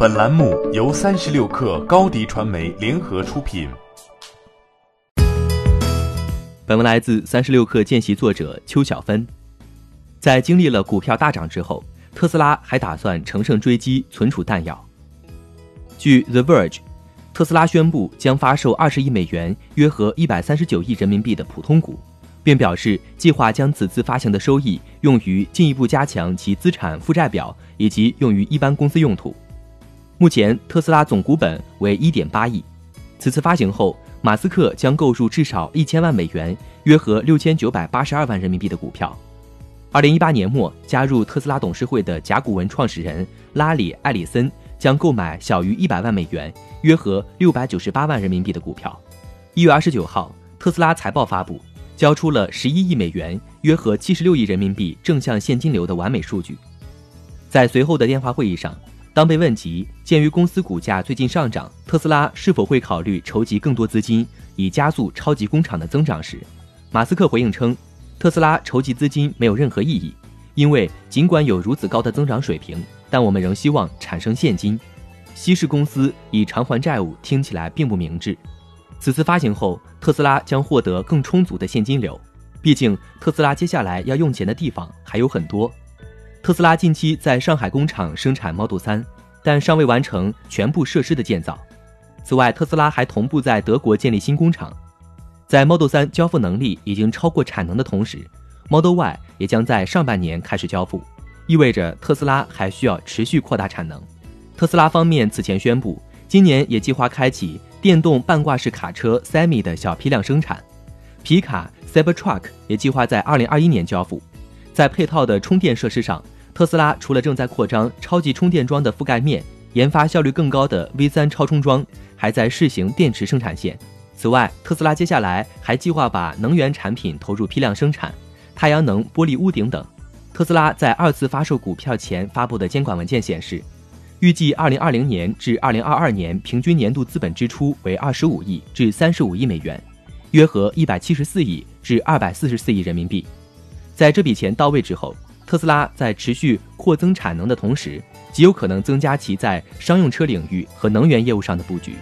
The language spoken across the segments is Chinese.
本栏目由三十六氪高低传媒联合出品。本文来自三十六氪见习作者邱小芬。在经历了股票大涨之后，特斯拉还打算乘胜追击，存储弹药。据 The Verge，特斯拉宣布将发售二十亿美元（约合一百三十九亿人民币）的普通股。并表示计划将此次发行的收益用于进一步加强其资产负债表，以及用于一般公司用途。目前，特斯拉总股本为一点八亿。此次发行后，马斯克将购入至少一千万美元（约合六千九百八十二万人民币）的股票。二零一八年末加入特斯拉董事会的甲骨文创始人拉里·埃里森将购买小于一百万美元（约合六百九十八万人民币）的股票。一月二十九号，特斯拉财报发布。交出了十一亿美元（约合七十六亿人民币）正向现金流的完美数据。在随后的电话会议上，当被问及鉴于公司股价最近上涨，特斯拉是否会考虑筹集更多资金以加速超级工厂的增长时，马斯克回应称，特斯拉筹集资金没有任何意义，因为尽管有如此高的增长水平，但我们仍希望产生现金。稀释公司以偿还债务听起来并不明智。此次发行后，特斯拉将获得更充足的现金流。毕竟，特斯拉接下来要用钱的地方还有很多。特斯拉近期在上海工厂生产 Model 3，但尚未完成全部设施的建造。此外，特斯拉还同步在德国建立新工厂。在 Model 3交付能力已经超过产能的同时，Model Y 也将在上半年开始交付，意味着特斯拉还需要持续扩大产能。特斯拉方面此前宣布，今年也计划开启。电动半挂式卡车 Semi 的小批量生产，皮卡 Cybertruck 也计划在二零二一年交付。在配套的充电设施上，特斯拉除了正在扩张超级充电桩的覆盖面，研发效率更高的 V 三超充桩，还在试行电池生产线。此外，特斯拉接下来还计划把能源产品投入批量生产，太阳能、玻璃屋顶等。特斯拉在二次发售股票前发布的监管文件显示。预计二零二零年至二零二二年平均年度资本支出为二十五亿至三十五亿美元，约合一百七十四亿至二百四十四亿人民币。在这笔钱到位之后，特斯拉在持续扩增产能的同时，极有可能增加其在商用车领域和能源业务上的布局。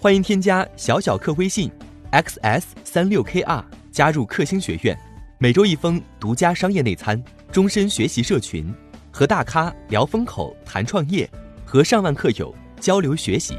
欢迎添加小小客微信，xs 三六 kr，加入克星学院，每周一封独家商业内参。终身学习社群，和大咖聊风口、谈创业，和上万客友交流学习。